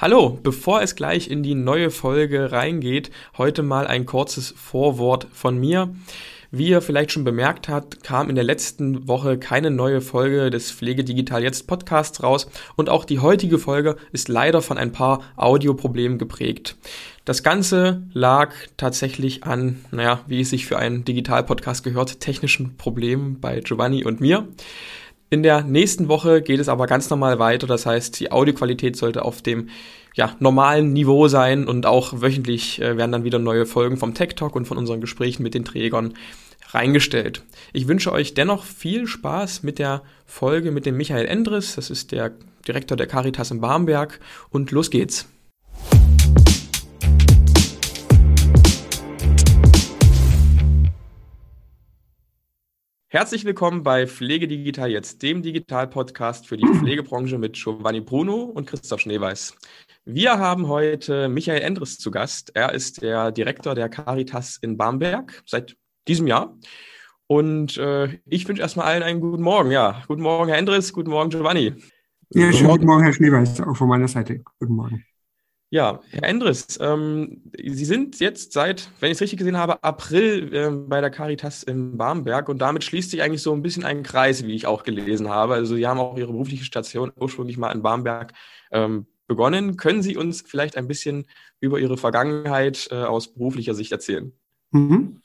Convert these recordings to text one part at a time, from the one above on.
Hallo, bevor es gleich in die neue Folge reingeht, heute mal ein kurzes Vorwort von mir. Wie ihr vielleicht schon bemerkt habt, kam in der letzten Woche keine neue Folge des Pflege Digital Jetzt Podcasts raus und auch die heutige Folge ist leider von ein paar Audioproblemen geprägt. Das Ganze lag tatsächlich an, naja, wie es sich für einen Digital-Podcast gehört, technischen Problemen bei Giovanni und mir. In der nächsten Woche geht es aber ganz normal weiter. Das heißt, die Audioqualität sollte auf dem ja, normalen Niveau sein und auch wöchentlich äh, werden dann wieder neue Folgen vom Tech Talk und von unseren Gesprächen mit den Trägern reingestellt. Ich wünsche euch dennoch viel Spaß mit der Folge mit dem Michael Endres. Das ist der Direktor der Caritas in Barmberg. Und los geht's. Herzlich willkommen bei Pflege Digital jetzt, dem Digital-Podcast für die Pflegebranche mit Giovanni Bruno und Christoph Schneeweiß. Wir haben heute Michael Endres zu Gast. Er ist der Direktor der Caritas in Bamberg seit diesem Jahr. Und äh, ich wünsche erstmal allen einen guten Morgen. Ja, guten Morgen, Herr Endres, guten Morgen, Giovanni. Ja, schönen guten Morgen, Herr Schneeweiß, auch von meiner Seite. Guten Morgen. Ja, Herr Endres, ähm, Sie sind jetzt seit, wenn ich es richtig gesehen habe, April äh, bei der Caritas in Barmberg und damit schließt sich eigentlich so ein bisschen ein Kreis, wie ich auch gelesen habe. Also Sie haben auch Ihre berufliche Station ursprünglich mal in Barmberg ähm, begonnen. Können Sie uns vielleicht ein bisschen über Ihre Vergangenheit äh, aus beruflicher Sicht erzählen? Mhm.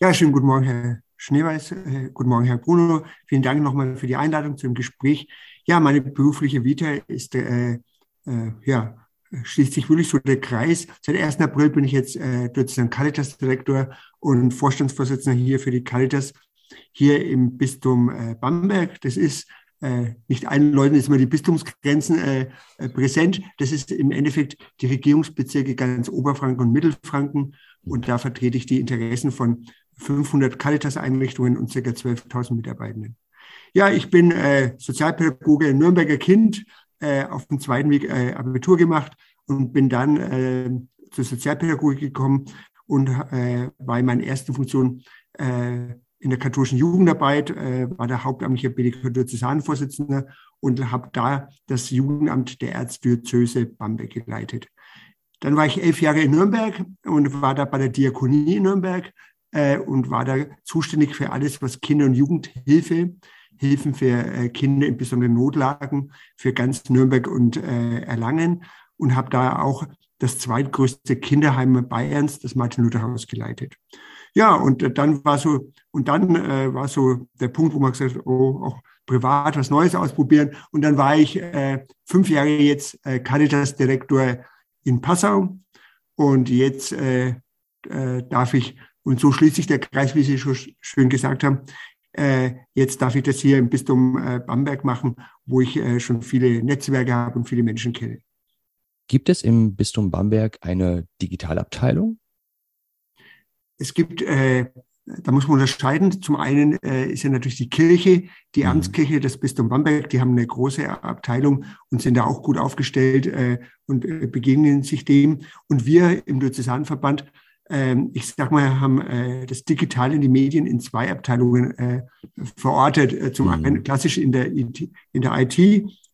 Ja, schönen guten Morgen, Herr Schneeweiß. Äh, guten Morgen, Herr Bruno. Vielen Dank nochmal für die Einladung zum Gespräch. Ja, meine berufliche Vita ist äh, äh, ja schließt sich wirklich so der Kreis. Seit 1. April bin ich jetzt äh, sozusagen Caritas-Direktor und Vorstandsvorsitzender hier für die Caritas hier im Bistum äh, Bamberg. Das ist äh, nicht allen Leuten ist immer die Bistumsgrenzen äh, äh, präsent. Das ist im Endeffekt die Regierungsbezirke ganz Oberfranken und Mittelfranken. Und da vertrete ich die Interessen von 500 Caritas-Einrichtungen und ca. 12.000 Mitarbeitenden. Ja, ich bin äh, Sozialpädagoge, Nürnberger Kind, äh, auf dem zweiten Weg äh, Abitur gemacht und bin dann äh, zur Sozialpädagogik gekommen und äh, in meiner ersten Funktion äh, in der katholischen Jugendarbeit, äh, war der hauptamtliche BDK-Diözesanvorsitzender und habe da das Jugendamt der Erzdiözese Bamberg geleitet. Dann war ich elf Jahre in Nürnberg und war da bei der Diakonie in Nürnberg äh, und war da zuständig für alles, was Kinder- und Jugendhilfe Hilfen für äh, Kinder in besonderen Notlagen für ganz Nürnberg und äh, Erlangen und habe da auch das zweitgrößte Kinderheim Bayerns, das Martin-Luther-Haus, geleitet. Ja, und äh, dann war so, und dann äh, war so der Punkt, wo man gesagt hat, oh, auch privat was Neues ausprobieren. Und dann war ich äh, fünf Jahre jetzt äh, Caritas-Direktor in Passau. Und jetzt äh, äh, darf ich, und so schließt sich der Kreis, wie Sie schon schön gesagt haben, äh, jetzt darf ich das hier im Bistum äh, Bamberg machen, wo ich äh, schon viele Netzwerke habe und viele Menschen kenne. Gibt es im Bistum Bamberg eine Digitalabteilung? Es gibt, äh, da muss man unterscheiden. Zum einen äh, ist ja natürlich die Kirche, die mhm. Amtskirche des Bistum Bamberg, die haben eine große Abteilung und sind da auch gut aufgestellt äh, und begegnen sich dem. Und wir im Diözesanverband ich sag mal, haben äh, das Digitale in die Medien in zwei Abteilungen äh, verortet. Äh, zum mhm. einen klassisch in der, IT, in der IT.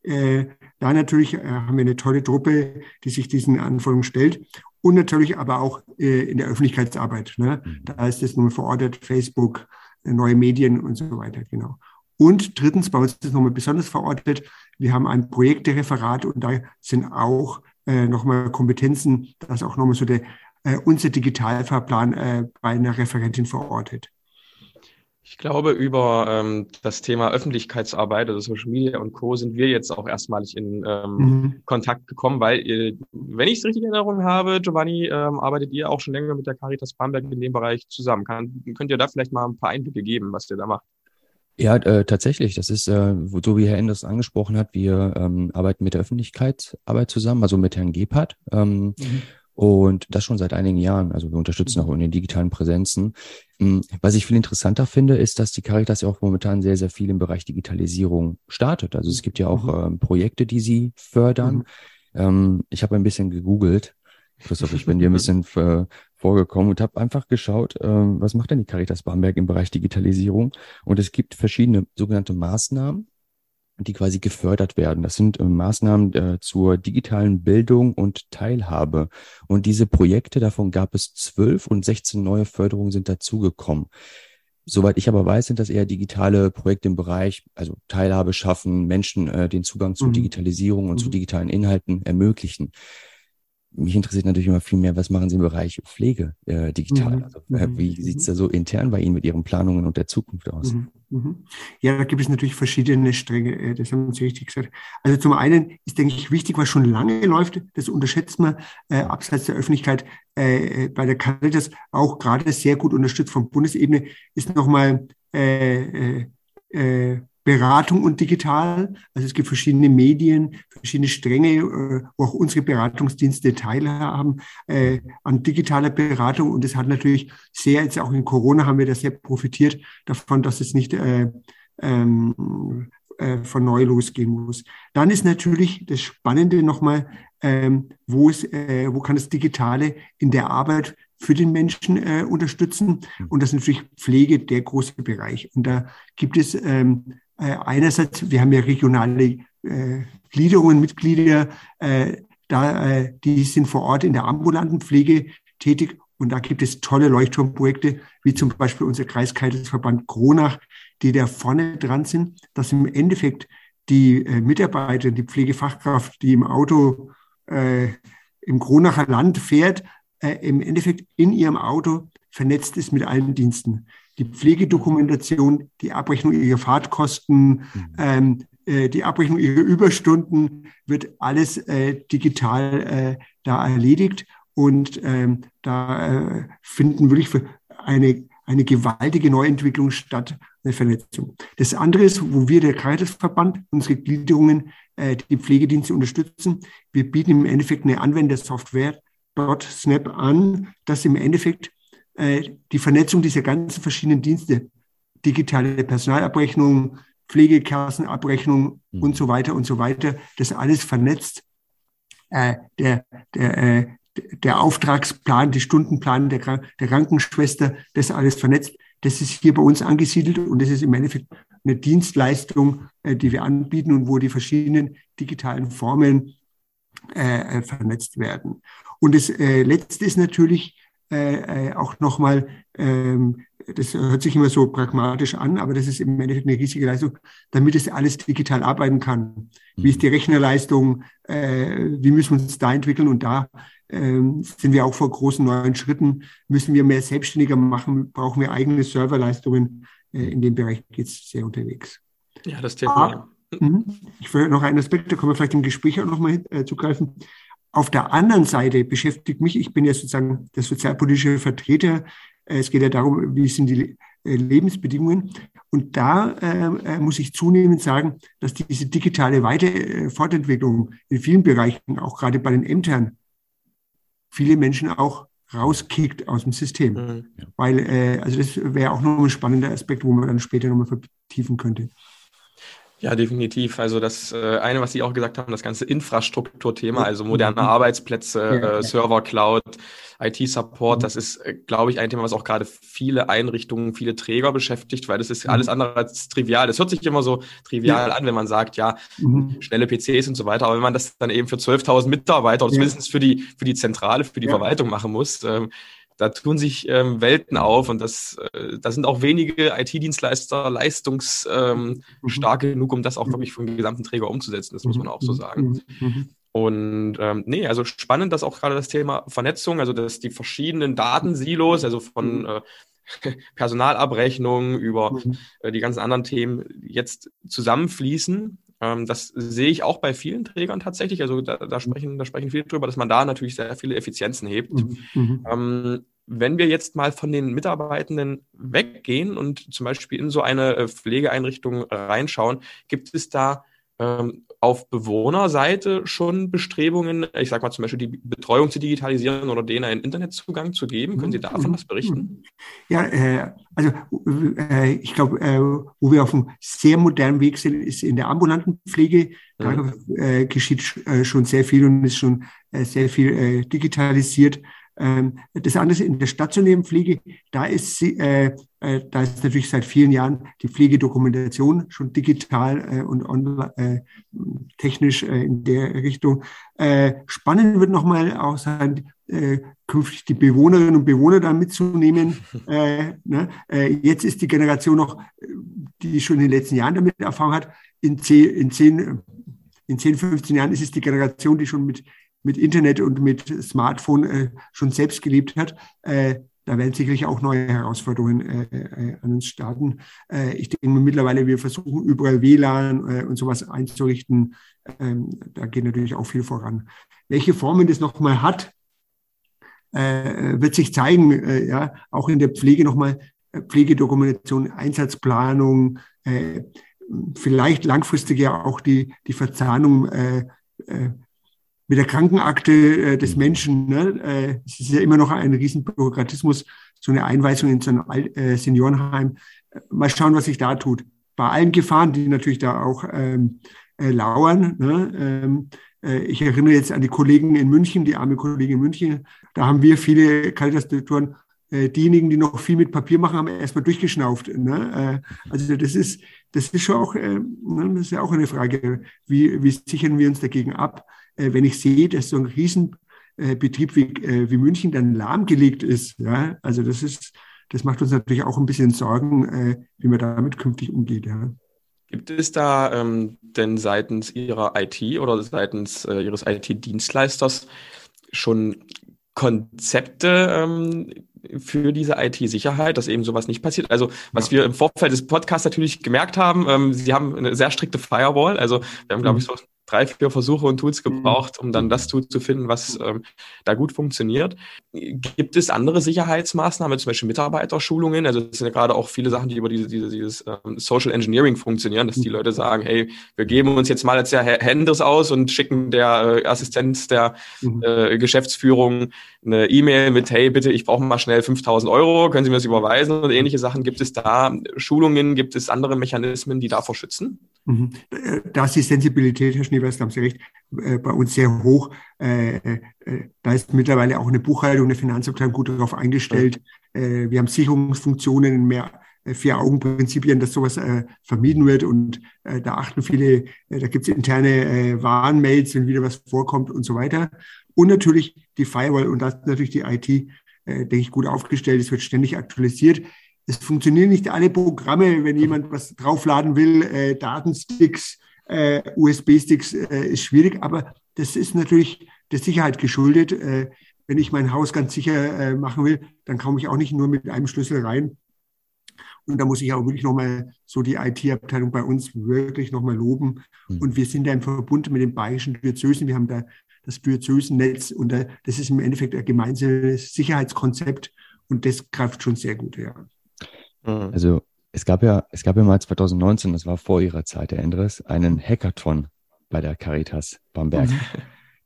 Äh, da natürlich äh, haben wir eine tolle Truppe, die sich diesen Anforderungen stellt. Und natürlich aber auch äh, in der Öffentlichkeitsarbeit. Ne? Mhm. Da ist es nun verortet, Facebook, neue Medien und so weiter, genau. Und drittens, bei uns ist es nochmal besonders verortet, wir haben ein Projektereferat und da sind auch äh, nochmal Kompetenzen, das auch nochmal so der unser Digitalfahrplan äh, bei einer Referentin verortet. Ich glaube, über ähm, das Thema Öffentlichkeitsarbeit, also Social Media und Co. sind wir jetzt auch erstmalig in ähm, mhm. Kontakt gekommen, weil, ihr, wenn ich es richtig in Erinnerung habe, Giovanni, ähm, arbeitet ihr auch schon länger mit der Caritas Bamberg in dem Bereich zusammen. Kann, könnt ihr da vielleicht mal ein paar Einblicke geben, was ihr da macht? Ja, äh, tatsächlich. Das ist, äh, so wie Herr Enders angesprochen hat, wir ähm, arbeiten mit der Öffentlichkeitsarbeit zusammen, also mit Herrn Gebhardt. Ähm, mhm. Und das schon seit einigen Jahren. Also wir unterstützen auch in den digitalen Präsenzen. Hm, was ich viel interessanter finde, ist, dass die Caritas ja auch momentan sehr, sehr viel im Bereich Digitalisierung startet. Also es gibt ja auch mhm. ähm, Projekte, die sie fördern. Mhm. Ähm, ich habe ein bisschen gegoogelt. Christoph, ich bin dir ein bisschen äh, vorgekommen und habe einfach geschaut, äh, was macht denn die Caritas Bamberg im Bereich Digitalisierung? Und es gibt verschiedene sogenannte Maßnahmen, die quasi gefördert werden. Das sind äh, Maßnahmen äh, zur digitalen Bildung und Teilhabe. Und diese Projekte, davon gab es zwölf und 16 neue Förderungen sind dazugekommen. Soweit ich aber weiß, sind das eher digitale Projekte im Bereich, also Teilhabe schaffen, Menschen äh, den Zugang zu mhm. Digitalisierung und mhm. zu digitalen Inhalten ermöglichen mich interessiert natürlich immer viel mehr, was machen Sie im Bereich Pflege äh, digital? Mhm. Also, äh, wie mhm. sieht es da so intern bei Ihnen mit Ihren Planungen und der Zukunft aus? Mhm. Ja, da gibt es natürlich verschiedene Stränge, äh, das haben Sie richtig gesagt. Also zum einen ist, denke ich, wichtig, was schon lange läuft, das unterschätzt man äh, abseits der Öffentlichkeit äh, äh, bei der Caritas auch gerade sehr gut unterstützt von Bundesebene, ist nochmal äh, äh, äh, Beratung und digital. Also es gibt verschiedene Medien, verschiedene Stränge, äh, wo auch unsere Beratungsdienste teilhaben äh, an digitaler Beratung. Und es hat natürlich sehr, jetzt auch in Corona haben wir da sehr profitiert davon, dass es nicht äh, ähm, äh, von neu losgehen muss. Dann ist natürlich das Spannende nochmal, ähm, wo, es, äh, wo kann das Digitale in der Arbeit für den Menschen äh, unterstützen. Und das ist natürlich Pflege der große Bereich. Und da gibt es ähm, äh, einerseits, wir haben ja regionale äh, Gliederungen, Mitglieder, äh, da, äh, die sind vor Ort in der ambulanten Pflege tätig und da gibt es tolle Leuchtturmprojekte, wie zum Beispiel unser Kreiskreisverband Kronach, die da vorne dran sind, dass im Endeffekt die äh, Mitarbeiter, die Pflegefachkraft, die im Auto äh, im Kronacher Land fährt, äh, im Endeffekt in ihrem Auto vernetzt ist mit allen Diensten die Pflegedokumentation, die Abrechnung ihrer Fahrtkosten, mhm. ähm, äh, die Abrechnung ihrer Überstunden, wird alles äh, digital äh, da erledigt. Und ähm, da äh, finden wirklich eine, eine gewaltige Neuentwicklung statt, eine Vernetzung. Das andere ist, wo wir, der Caritasverband, unsere Gliederungen, äh, die Pflegedienste unterstützen. Wir bieten im Endeffekt eine Anwendersoftware, dort Snap an, das im Endeffekt die Vernetzung dieser ganzen verschiedenen Dienste, digitale Personalabrechnung, Pflegekassenabrechnung mhm. und so weiter und so weiter, das alles vernetzt. Äh, der, der, äh, der Auftragsplan, die Stundenplan der, der Krankenschwester, das alles vernetzt. Das ist hier bei uns angesiedelt und das ist im Endeffekt eine Dienstleistung, äh, die wir anbieten und wo die verschiedenen digitalen Formen äh, äh vernetzt werden. Und das äh, Letzte ist natürlich, äh, äh, auch nochmal, ähm, das hört sich immer so pragmatisch an, aber das ist im Endeffekt eine riesige Leistung, damit es alles digital arbeiten kann. Wie ist die Rechnerleistung? Äh, wie müssen wir uns da entwickeln? Und da ähm, sind wir auch vor großen neuen Schritten. Müssen wir mehr selbstständiger machen? Brauchen wir eigene Serverleistungen? Äh, in dem Bereich geht es sehr unterwegs. Ja, das Thema. Ah, mhm. ich will noch einen Aspekt, da können wir vielleicht im Gespräch auch nochmal äh, zugreifen. Auf der anderen Seite beschäftigt mich, ich bin ja sozusagen der sozialpolitische Vertreter, äh, es geht ja darum, wie sind die äh, Lebensbedingungen. Und da äh, äh, muss ich zunehmend sagen, dass diese digitale Weiter Fortentwicklung in vielen Bereichen, auch gerade bei den Ämtern, viele Menschen auch rauskickt aus dem System. Mhm. Weil, äh, also das wäre auch noch ein spannender Aspekt, wo man dann später nochmal vertiefen könnte. Ja, definitiv. Also das äh, eine, was Sie auch gesagt haben, das ganze Infrastrukturthema, also moderne Arbeitsplätze, äh, Server, Cloud, IT-Support, das ist, äh, glaube ich, ein Thema, was auch gerade viele Einrichtungen, viele Träger beschäftigt, weil das ist mhm. alles andere als trivial. Das hört sich immer so trivial an, wenn man sagt, ja, mhm. schnelle PCs und so weiter. Aber wenn man das dann eben für 12.000 Mitarbeiter oder zumindest für die, für die Zentrale, für die Verwaltung machen muss, ähm, da tun sich ähm, Welten auf und das, äh, da sind auch wenige IT-Dienstleister leistungsstark ähm, mhm. genug, um das auch wirklich für den gesamten Träger umzusetzen. Das muss man auch so mhm. sagen. Mhm. Und ähm, nee, also spannend, dass auch gerade das Thema Vernetzung, also dass die verschiedenen Datensilos, also von äh, Personalabrechnung über äh, die ganzen anderen Themen jetzt zusammenfließen ähm, das sehe ich auch bei vielen Trägern tatsächlich. Also da, da, sprechen, da sprechen viele drüber, dass man da natürlich sehr viele Effizienzen hebt. Mhm. mhm. Ähm, wenn wir jetzt mal von den Mitarbeitenden weggehen und zum Beispiel in so eine äh, Pflegeeinrichtung reinschauen, gibt es da ähm, auf Bewohnerseite schon Bestrebungen, ich sage mal zum Beispiel die Betreuung zu digitalisieren oder denen einen Internetzugang zu geben? Können Sie davon was berichten? Ja, äh, also äh, ich glaube, äh, wo wir auf einem sehr modernen Weg sind, ist in der ambulanten Pflege. Da mhm. geschieht äh, schon sehr viel und ist schon äh, sehr viel digitalisiert. Ähm, das andere in der stationären Pflege, da ist sie, äh, äh, da ist natürlich seit vielen Jahren die Pflegedokumentation schon digital äh, und online, äh, technisch äh, in der Richtung. Äh, spannend wird nochmal auch sein, künftig die Bewohnerinnen und Bewohner da mitzunehmen. Ne? jetzt ist die Generation noch, die schon in den letzten Jahren damit Erfahrung hat, in zehn, in zehn, in 10 15 Jahren ist es die Generation, die schon mit, mit Internet und mit Smartphone äh, schon selbst gelebt hat. Äh, da werden sicherlich auch neue Herausforderungen äh, äh, an uns starten. Äh, ich denke mittlerweile, wir versuchen überall WLAN äh, und sowas einzurichten. Ähm, da geht natürlich auch viel voran. Welche Formen das nochmal hat, wird sich zeigen. Ja, auch in der Pflege nochmal Pflegedokumentation, Einsatzplanung, vielleicht langfristig ja auch die, die Verzahnung mit der Krankenakte äh, des mhm. Menschen. Ne? Äh, es ist ja immer noch ein Riesenbürokratismus, so eine Einweisung in so ein Al äh, Seniorenheim. Mal schauen, was sich da tut. Bei allen Gefahren, die natürlich da auch ähm, äh, lauern. Ne? Ähm, äh, ich erinnere jetzt an die Kollegen in München, die arme Kollegen in München. Da haben wir viele Caritas-Direktoren äh, diejenigen, die noch viel mit Papier machen, haben erstmal durchgeschnauft. Ne? Äh, also das ist, das ist schon auch, äh, ne, das ist ja auch eine Frage, wie, wie sichern wir uns dagegen ab, äh, wenn ich sehe, dass so ein Riesenbetrieb wie, äh, wie München dann lahmgelegt ist. Ja? Also das ist, das macht uns natürlich auch ein bisschen Sorgen, äh, wie man damit künftig umgeht. Ja. Gibt es da ähm, denn seitens Ihrer IT oder seitens äh, Ihres IT-Dienstleisters schon Konzepte ähm, für diese IT-Sicherheit, dass eben sowas nicht passiert. Also was ja. wir im Vorfeld des Podcasts natürlich gemerkt haben, ähm, sie haben eine sehr strikte Firewall. Also wir haben, glaube ich, mhm. so drei, vier Versuche und Tools mhm. gebraucht, um dann das Tool zu finden, was ähm, da gut funktioniert. Gibt es andere Sicherheitsmaßnahmen, zum Beispiel Mitarbeiterschulungen? Also das sind ja gerade auch viele Sachen, die über diese, diese, dieses ähm, Social Engineering funktionieren, dass die Leute sagen, hey, wir geben uns jetzt mal als der Händers aus und schicken der äh, Assistenz der mhm. äh, Geschäftsführung eine E-Mail mit, hey, bitte, ich brauche mal schnell 5000 Euro, können Sie mir das überweisen und ähnliche Sachen. Gibt es da Schulungen, gibt es andere Mechanismen, die davor schützen? Mhm. Da ist die Sensibilität, Herr Schneeweiß, da haben Sie recht, äh, bei uns sehr hoch. Äh, äh, da ist mittlerweile auch eine Buchhaltung, eine Finanzabteilung gut darauf eingestellt. Wir haben Sicherungsfunktionen in mehr Vier-Augen-Prinzipien, dass sowas vermieden wird. Und da achten viele, da gibt es interne Warnmails, wenn wieder was vorkommt und so weiter. Und natürlich die Firewall und da ist natürlich die IT, denke ich, gut aufgestellt. Es wird ständig aktualisiert es funktionieren nicht alle Programme, wenn jemand was draufladen will, äh, Datensticks, äh, USB-Sticks, äh, ist schwierig, aber das ist natürlich der Sicherheit geschuldet. Äh, wenn ich mein Haus ganz sicher äh, machen will, dann komme ich auch nicht nur mit einem Schlüssel rein. Und da muss ich auch wirklich nochmal so die IT-Abteilung bei uns wirklich nochmal loben. Mhm. Und wir sind da im Verbund mit den bayerischen Diözesen. Wir haben da das Diözesennetz und da, das ist im Endeffekt ein gemeinsames Sicherheitskonzept und das greift schon sehr gut, ja. Mhm. Also es gab ja, es gab ja mal 2019, das war vor ihrer Zeit, Herr Endres, einen Hackathon bei der Caritas Bamberg. Mhm.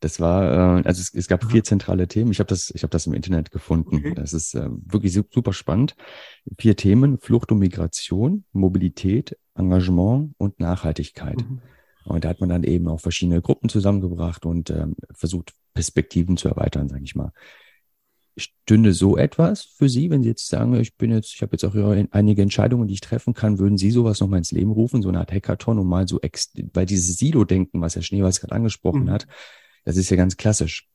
Das war, äh, also es, es gab vier zentrale Themen. Ich habe das, ich habe das im Internet gefunden. Okay. Das ist äh, wirklich super spannend. Vier Themen: Flucht und Migration, Mobilität, Engagement und Nachhaltigkeit. Mhm. Und da hat man dann eben auch verschiedene Gruppen zusammengebracht und ähm, versucht, Perspektiven zu erweitern, sage ich mal. Stünde so etwas für Sie, wenn Sie jetzt sagen, ich bin jetzt, ich habe jetzt auch einige Entscheidungen, die ich treffen kann, würden Sie sowas nochmal ins Leben rufen, so eine Art Hackathon, um mal so, ex weil dieses Silo-Denken, was Herr Schneeweiß gerade angesprochen mhm. hat, das ist ja ganz klassisch.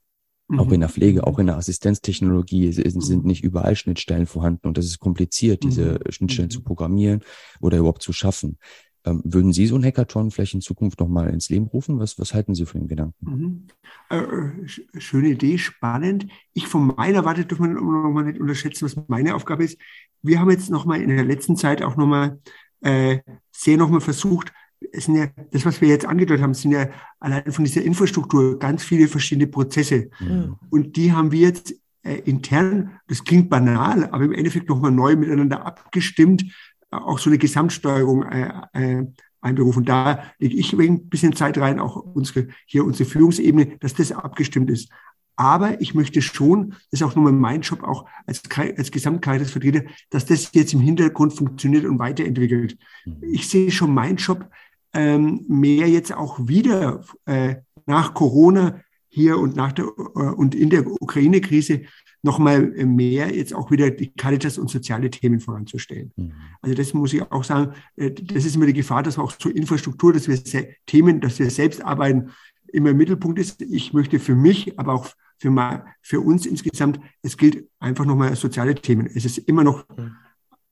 Mhm. Auch in der Pflege, auch in der Assistenztechnologie sind, sind mhm. nicht überall Schnittstellen vorhanden und das ist kompliziert, diese mhm. Schnittstellen zu mhm. programmieren oder überhaupt zu schaffen. Ähm, würden Sie so ein Hackathon vielleicht in Zukunft nochmal ins Leben rufen? Was, was halten Sie von dem Gedanken? Mhm. Äh, schöne Idee, spannend. Ich von meiner Warte dürfen wir nochmal nicht unterschätzen, was meine Aufgabe ist. Wir haben jetzt nochmal in der letzten Zeit auch nochmal äh, sehr nochmal versucht, es sind ja, das, was wir jetzt angedeutet haben, sind ja allein von dieser Infrastruktur ganz viele verschiedene Prozesse. Mhm. Und die haben wir jetzt äh, intern, das klingt banal, aber im Endeffekt nochmal neu miteinander abgestimmt, auch so eine Gesamtsteuerung äh, äh, einberufen. Da lege ich ein bisschen Zeit rein, auch unsere, hier unsere Führungsebene, dass das abgestimmt ist. Aber ich möchte schon, das ist auch nur mein Job, auch als, als Gesamtkreisvertreter, dass das jetzt im Hintergrund funktioniert und weiterentwickelt. Mhm. Ich sehe schon meinen Job ähm, mehr jetzt auch wieder äh, nach Corona hier und nach der und in der Ukraine-Krise nochmal mehr jetzt auch wieder die Caritas und soziale Themen voranzustellen. Mhm. Also das muss ich auch sagen, äh, das ist immer die Gefahr, dass wir auch zur Infrastruktur, dass wir Themen, dass wir selbst arbeiten, immer im Mittelpunkt ist. Ich möchte für mich, aber auch für, mal, für uns insgesamt, es gilt einfach nochmal soziale Themen. Es ist immer noch mhm.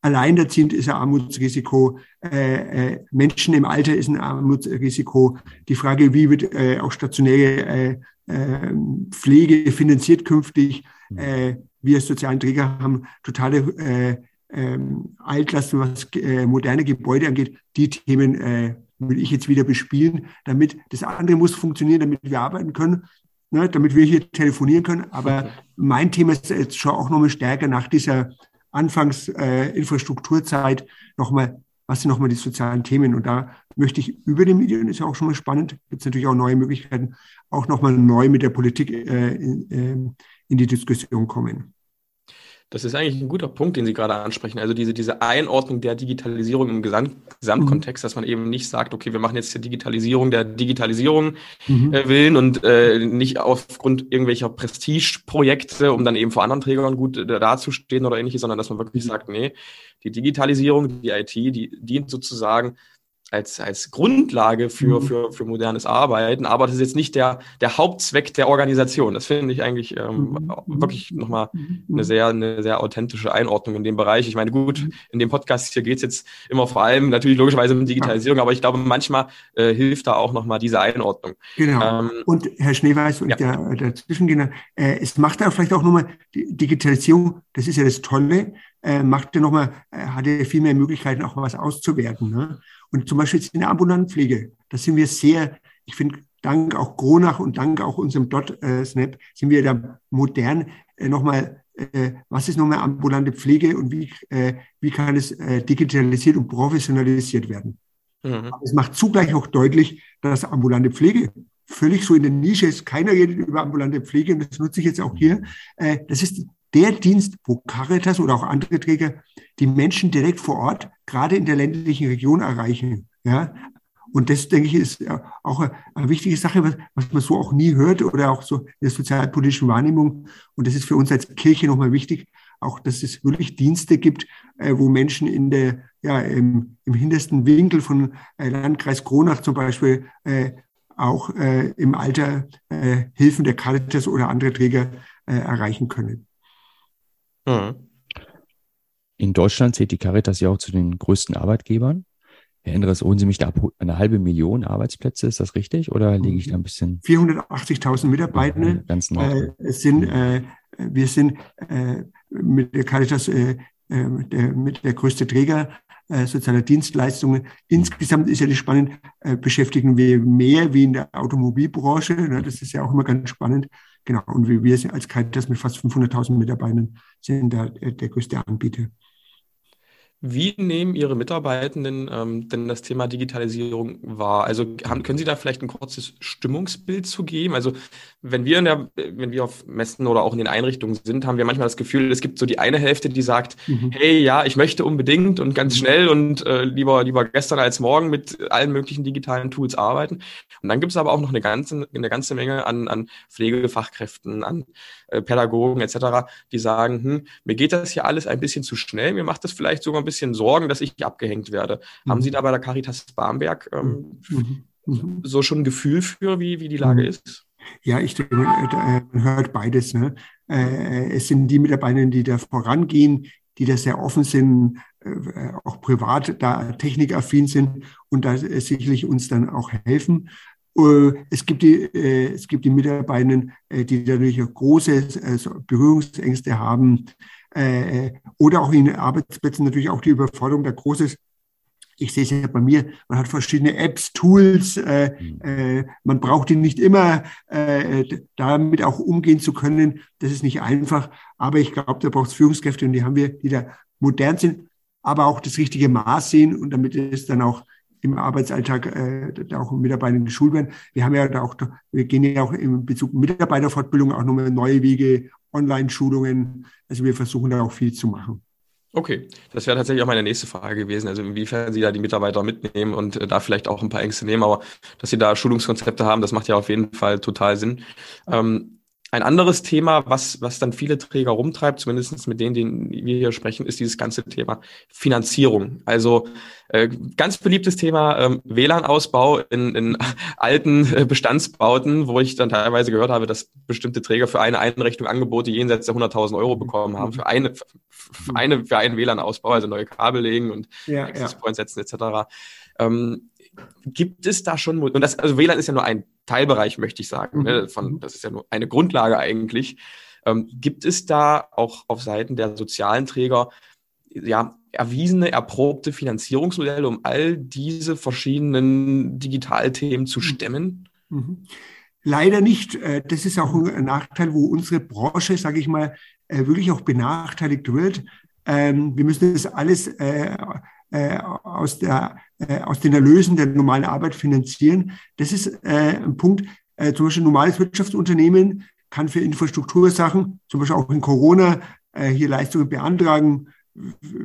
Alleinerziehend ist ein Armutsrisiko, äh, äh, Menschen im Alter ist ein Armutsrisiko. Die Frage, wie wird äh, auch stationäre äh, äh, Pflege finanziert künftig, Mhm. Äh, wir sozialen Träger haben totale äh, äh, Altlasten, was äh, moderne Gebäude angeht. Die Themen äh, will ich jetzt wieder bespielen, damit das andere muss funktionieren, damit wir arbeiten können, ne, damit wir hier telefonieren können. Aber mein Thema ist jetzt schon auch nochmal stärker nach dieser Anfangsinfrastrukturzeit äh, nochmal, was sind nochmal die sozialen Themen? Und da möchte ich über die Medien, ist ja auch schon mal spannend, gibt es natürlich auch neue Möglichkeiten, auch nochmal neu mit der Politik äh, in, äh, in die Diskussion kommen. Das ist eigentlich ein guter Punkt, den Sie gerade ansprechen. Also diese, diese Einordnung der Digitalisierung im Gesamt, Gesamtkontext, mhm. dass man eben nicht sagt, okay, wir machen jetzt die Digitalisierung der Digitalisierung mhm. äh, willen und äh, nicht aufgrund irgendwelcher Prestigeprojekte, um dann eben vor anderen Trägern gut äh, dazustehen oder ähnliches, sondern dass man wirklich mhm. sagt, nee, die Digitalisierung, die IT, die dient sozusagen als, als Grundlage für, mhm. für, für modernes Arbeiten, aber das ist jetzt nicht der, der Hauptzweck der Organisation. Das finde ich eigentlich ähm, mhm. wirklich nochmal mhm. eine sehr, eine sehr authentische Einordnung in dem Bereich. Ich meine, gut, in dem Podcast hier geht es jetzt immer vor allem natürlich logischerweise um Digitalisierung, aber ich glaube, manchmal äh, hilft da auch nochmal diese Einordnung. Genau. Ähm, und Herr Schneeweiß und ja. der, der Zwischengänger, äh, es macht da vielleicht auch nochmal die Digitalisierung, das ist ja das Tolle, äh, macht ja nochmal, äh, hat ja viel mehr Möglichkeiten, auch was auszuwerten. Ne? Und zum Beispiel in der ambulanten Pflege, da sind wir sehr, ich finde, dank auch Gronach und dank auch unserem Dot-Snap sind wir da modern äh, nochmal, äh, was ist nochmal ambulante Pflege und wie, äh, wie kann es äh, digitalisiert und professionalisiert werden. Mhm. Es macht zugleich auch deutlich, dass ambulante Pflege völlig so in der Nische ist. Keiner redet über ambulante Pflege und das nutze ich jetzt auch hier. Äh, das ist der Dienst, wo Caritas oder auch andere Träger die Menschen direkt vor Ort, gerade in der ländlichen Region erreichen. Ja, und das, denke ich, ist auch eine wichtige Sache, was, man so auch nie hört oder auch so in der sozialpolitischen Wahrnehmung. Und das ist für uns als Kirche nochmal wichtig, auch, dass es wirklich Dienste gibt, äh, wo Menschen in der, ja, im, im hintersten Winkel von äh, Landkreis Kronach zum Beispiel äh, auch äh, im Alter äh, Hilfen der Caritas oder andere Träger äh, erreichen können. Mhm. In Deutschland zählt die Caritas ja auch zu den größten Arbeitgebern. Herr Endres, holen Sie mich da eine halbe Million Arbeitsplätze, ist das richtig? Oder liege ich da ein bisschen? 480.000 Mitarbeiter. Ja, ganz neu. Äh, es sind, äh, wir sind äh, mit der Caritas äh, äh, der, mit der größte Träger äh, sozialer Dienstleistungen. Insgesamt ist ja die spannend, äh, beschäftigen wir mehr wie in der Automobilbranche. Ne? Das ist ja auch immer ganz spannend. Genau. Und wir, wir als Caritas mit fast 500.000 Mitarbeitern sind da der, der größte Anbieter. Wie nehmen Ihre Mitarbeitenden ähm, denn das Thema Digitalisierung wahr? Also haben, können Sie da vielleicht ein kurzes Stimmungsbild zu geben? Also wenn wir in der, wenn wir auf Messen oder auch in den Einrichtungen sind, haben wir manchmal das Gefühl, es gibt so die eine Hälfte, die sagt, mhm. hey, ja, ich möchte unbedingt und ganz mhm. schnell und äh, lieber lieber gestern als morgen mit allen möglichen digitalen Tools arbeiten. Und dann gibt es aber auch noch eine ganze eine ganze Menge an an Pflegefachkräften, an äh, Pädagogen etc., die sagen, hm, mir geht das hier alles ein bisschen zu schnell, mir macht das vielleicht sogar ein bisschen bisschen Sorgen, dass ich abgehängt werde. Mhm. Haben Sie da bei der Caritas Barmberg ähm, mhm. mhm. so schon ein Gefühl für, wie, wie die Lage mhm. ist? Ja, ich denke, man hört beides. Ne? Äh, es sind die Mitarbeiter, die da vorangehen, die da sehr offen sind, äh, auch privat da technikaffin sind und da sicherlich uns dann auch helfen. Äh, es gibt die, es gibt die Mitarbeiter, die natürlich große Berührungsängste haben, äh, oder auch in Arbeitsplätzen natürlich auch die Überforderung der großes ich sehe es ja bei mir, man hat verschiedene Apps, Tools, äh, mhm. äh, man braucht die nicht immer, äh, damit auch umgehen zu können. Das ist nicht einfach, aber ich glaube, da braucht es Führungskräfte und die haben wir, die da modern sind, aber auch das richtige Maß sehen und damit es dann auch im Arbeitsalltag äh, auch Mitarbeiter geschult werden. Wir haben ja da auch, wir gehen ja auch im Bezug Mitarbeiterfortbildung auch nochmal neue Wege Online-Schulungen. Also wir versuchen da auch viel zu machen. Okay, das wäre tatsächlich auch meine nächste Frage gewesen. Also inwiefern Sie da die Mitarbeiter mitnehmen und äh, da vielleicht auch ein paar Ängste nehmen, aber dass Sie da Schulungskonzepte haben, das macht ja auf jeden Fall total Sinn. Ähm, ein anderes Thema, was, was dann viele Träger rumtreibt, zumindest mit denen, denen wir hier sprechen, ist dieses ganze Thema Finanzierung. Also äh, ganz beliebtes Thema ähm, WLAN-Ausbau in, in alten äh, Bestandsbauten, wo ich dann teilweise gehört habe, dass bestimmte Träger für eine Einrichtung Angebote jenseits der 100.000 Euro bekommen haben, für eine, für eine, für einen WLAN-Ausbau, also neue Kabel legen und ja, Access Points setzen etc. Ähm, gibt es da schon, und das, also WLAN ist ja nur ein Teilbereich, möchte ich sagen, ne, mhm. von, das ist ja nur eine Grundlage eigentlich. Ähm, gibt es da auch auf Seiten der sozialen Träger ja, erwiesene, erprobte Finanzierungsmodelle, um all diese verschiedenen Digitalthemen zu mhm. stemmen? Mhm. Leider nicht. Äh, das ist auch ein Nachteil, wo unsere Branche, sage ich mal, äh, wirklich auch benachteiligt wird. Ähm, wir müssen das alles äh, aus, der, äh, aus den Erlösen der normalen Arbeit finanzieren. Das ist äh, ein Punkt. Äh, zum Beispiel ein normales Wirtschaftsunternehmen kann für Infrastruktursachen, zum Beispiel auch in Corona, äh, hier Leistungen beantragen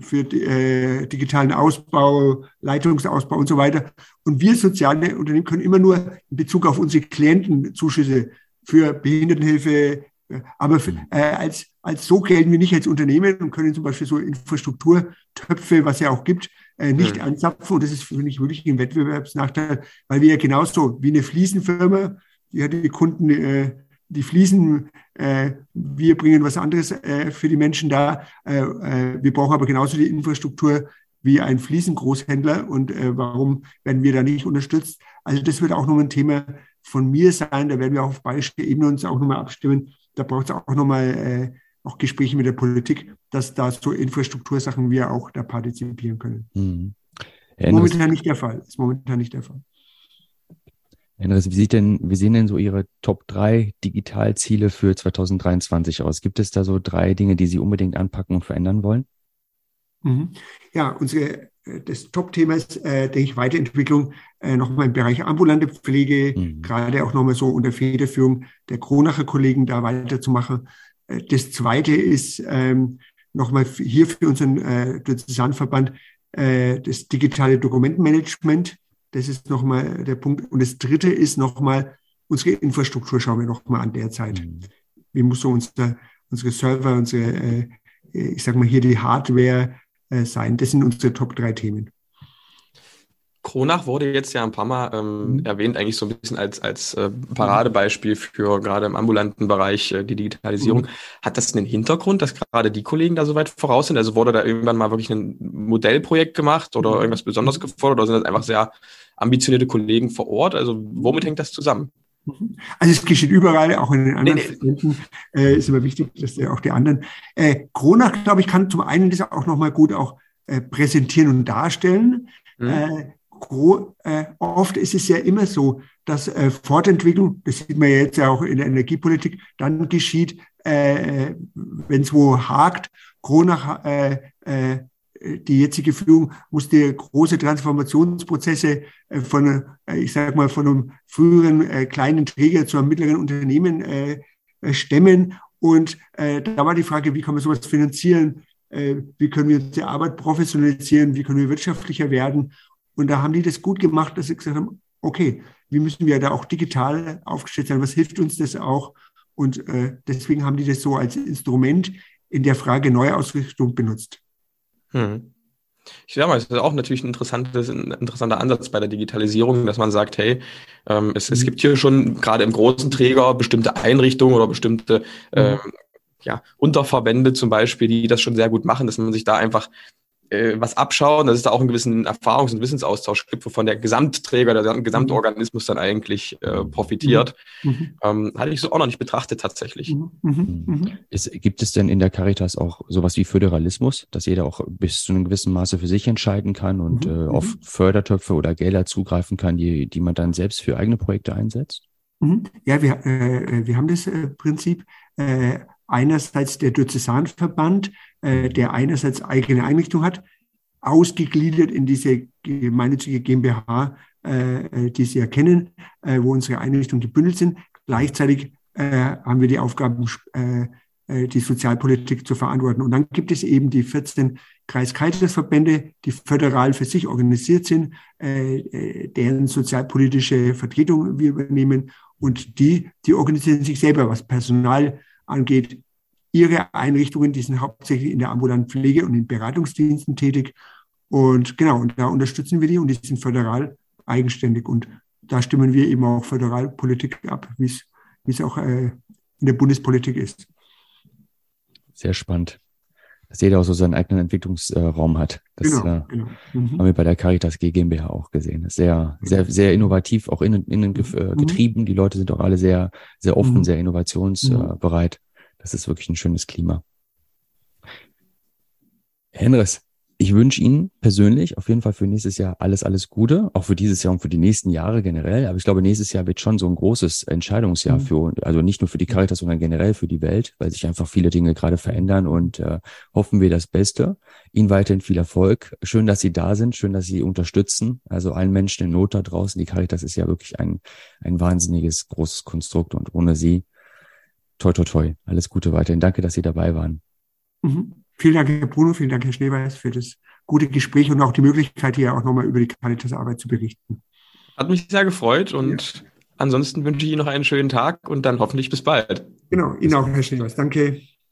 für äh, digitalen Ausbau, Leitungsausbau und so weiter. Und wir soziale Unternehmen können immer nur in Bezug auf unsere Klienten Zuschüsse für Behindertenhilfe, aber für, äh, als, als so gelten wir nicht als Unternehmen und können zum Beispiel so Infrastrukturtöpfe, was ja auch gibt, äh, nicht mhm. anzapfen. Und das ist, finde ich, wirklich ein Wettbewerbsnachteil, weil wir ja genauso wie eine Fliesenfirma, die hat die Kunden, äh, die Fliesen, äh, wir bringen was anderes äh, für die Menschen da. Äh, äh, wir brauchen aber genauso die Infrastruktur wie ein Fliesengroßhändler. Und äh, warum werden wir da nicht unterstützt? Also das wird auch noch ein Thema von mir sein. Da werden wir auch auf bayerischer Ebene uns auch nochmal abstimmen, da braucht es auch nochmal äh, auch Gespräche mit der Politik, dass da so Infrastruktursachen wir auch da partizipieren können. Mhm. momentan nicht der Fall. Ist momentan nicht der Fall. Henris, wie sieht denn, wie sehen denn so Ihre Top 3 Digitalziele für 2023 aus? Gibt es da so drei Dinge, die Sie unbedingt anpacken und verändern wollen? Mhm. Ja, unsere, äh, das Top-Thema ist, äh, denke ich, Weiterentwicklung äh, nochmal im Bereich ambulante Pflege, mhm. gerade auch nochmal so unter Federführung der Kronacher Kollegen da weiterzumachen. Äh, das Zweite ist ähm, nochmal hier für unseren äh, Diözesanverband äh, das digitale Dokumentenmanagement. Das ist nochmal der Punkt. Und das Dritte ist nochmal unsere Infrastruktur schauen wir nochmal an derzeit. Mhm. Wie muss so unser, unsere Server, unsere, äh, ich sag mal hier die Hardware äh, sein. Das sind unsere Top drei Themen. Kronach wurde jetzt ja ein paar Mal ähm, mhm. erwähnt, eigentlich so ein bisschen als, als äh, Paradebeispiel für gerade im ambulanten Bereich äh, die Digitalisierung. Mhm. Hat das einen Hintergrund, dass gerade die Kollegen da so weit voraus sind? Also wurde da irgendwann mal wirklich ein Modellprojekt gemacht oder mhm. irgendwas Besonderes gefordert oder sind das einfach sehr ambitionierte Kollegen vor Ort? Also womit hängt das zusammen? Mhm. Also es geschieht überall, auch in den anderen nee, nee. Äh, ist immer wichtig, dass ja auch die anderen. Äh, Kronach, glaube ich, kann zum einen das auch nochmal gut auch äh, präsentieren und darstellen. Mhm. Äh, äh, oft ist es ja immer so, dass äh, Fortentwicklung, das sieht man ja jetzt ja auch in der Energiepolitik, dann geschieht, äh, wenn es wo hakt. Kronach, äh, äh, die jetzige Führung musste große Transformationsprozesse äh, von, äh, ich sage mal, von einem früheren äh, kleinen Träger zu einem mittleren Unternehmen äh, äh, stemmen. Und äh, da war die Frage, wie kann man sowas finanzieren? Äh, wie können wir unsere Arbeit professionalisieren? Wie können wir wirtschaftlicher werden? Und da haben die das gut gemacht, dass sie gesagt haben, okay, wie müssen wir da auch digital aufgestellt sein? Was hilft uns das auch? Und äh, deswegen haben die das so als Instrument in der Frage Neuausrichtung benutzt. Hm. Ich sage mal, es ist auch natürlich ein, interessantes, ein interessanter Ansatz bei der Digitalisierung, dass man sagt, hey, ähm, es, es mhm. gibt hier schon gerade im großen Träger bestimmte Einrichtungen oder bestimmte mhm. ähm, ja, Unterverbände zum Beispiel, die das schon sehr gut machen, dass man sich da einfach äh, was abschauen, dass es da auch einen gewissen Erfahrungs- und Wissensaustausch gibt, wovon der Gesamtträger, der Gesamtorganismus dann eigentlich äh, profitiert. Mhm. mhm. Ähm, hatte ich so auch noch nicht betrachtet tatsächlich. Mhm. Mhm. mhm. Ist, gibt es denn in der Caritas auch sowas wie Föderalismus, dass jeder auch bis zu einem gewissen Maße für sich entscheiden kann und äh, auf Fördertöpfe oder Gelder zugreifen kann, die, die man dann selbst für eigene Projekte einsetzt? Ja, wir, äh, wir haben das äh, Prinzip. Äh, einerseits der Diözesanverband, äh, der einerseits eigene Einrichtung hat, ausgegliedert in diese gemeinnützige GmbH, äh, die Sie erkennen, äh, wo unsere Einrichtungen gebündelt sind. Gleichzeitig äh, haben wir die Aufgaben, äh, äh, die Sozialpolitik zu verantworten. Und dann gibt es eben die 14 Kreis-Caritas-Verbände, die föderal für sich organisiert sind, äh, äh, deren sozialpolitische Vertretung wir übernehmen. Und die, die organisieren sich selber, was Personal angeht. Ihre Einrichtungen, die sind hauptsächlich in der ambulanten Pflege und in Beratungsdiensten tätig. Und genau, und da unterstützen wir die und die sind föderal eigenständig. Und da stimmen wir eben auch Föderalpolitik ab, wie es, auch äh, in der Bundespolitik ist. Sehr spannend. Dass jeder auch so seinen eigenen Entwicklungsraum hat. Das genau, äh, genau. Mhm. haben wir bei der Caritas G GmbH auch gesehen. Sehr, sehr, sehr innovativ, auch innen, innen äh, mhm. getrieben. Die Leute sind auch alle sehr, sehr offen, mhm. sehr innovationsbereit. Das ist wirklich ein schönes Klima. Henris, ich wünsche Ihnen persönlich auf jeden Fall für nächstes Jahr alles, alles Gute, auch für dieses Jahr und für die nächsten Jahre generell. Aber ich glaube, nächstes Jahr wird schon so ein großes Entscheidungsjahr mhm. für, also nicht nur für die Caritas, sondern generell für die Welt, weil sich einfach viele Dinge gerade verändern und äh, hoffen wir das Beste. Ihnen weiterhin viel Erfolg. Schön, dass Sie da sind, schön, dass Sie unterstützen. Also allen Menschen in Not da draußen. Die Caritas ist ja wirklich ein, ein wahnsinniges, großes Konstrukt und ohne Sie, toi, toi, toi. Alles Gute weiterhin. Danke, dass Sie dabei waren. Mhm. Vielen Dank, Herr Bruno, vielen Dank, Herr Schneeweiß, für das gute Gespräch und auch die Möglichkeit, hier auch nochmal über die Caritas-Arbeit zu berichten. Hat mich sehr gefreut und ja. ansonsten wünsche ich Ihnen noch einen schönen Tag und dann hoffentlich bis bald. Genau, Ihnen auch, Herr Schneeweiß. Danke.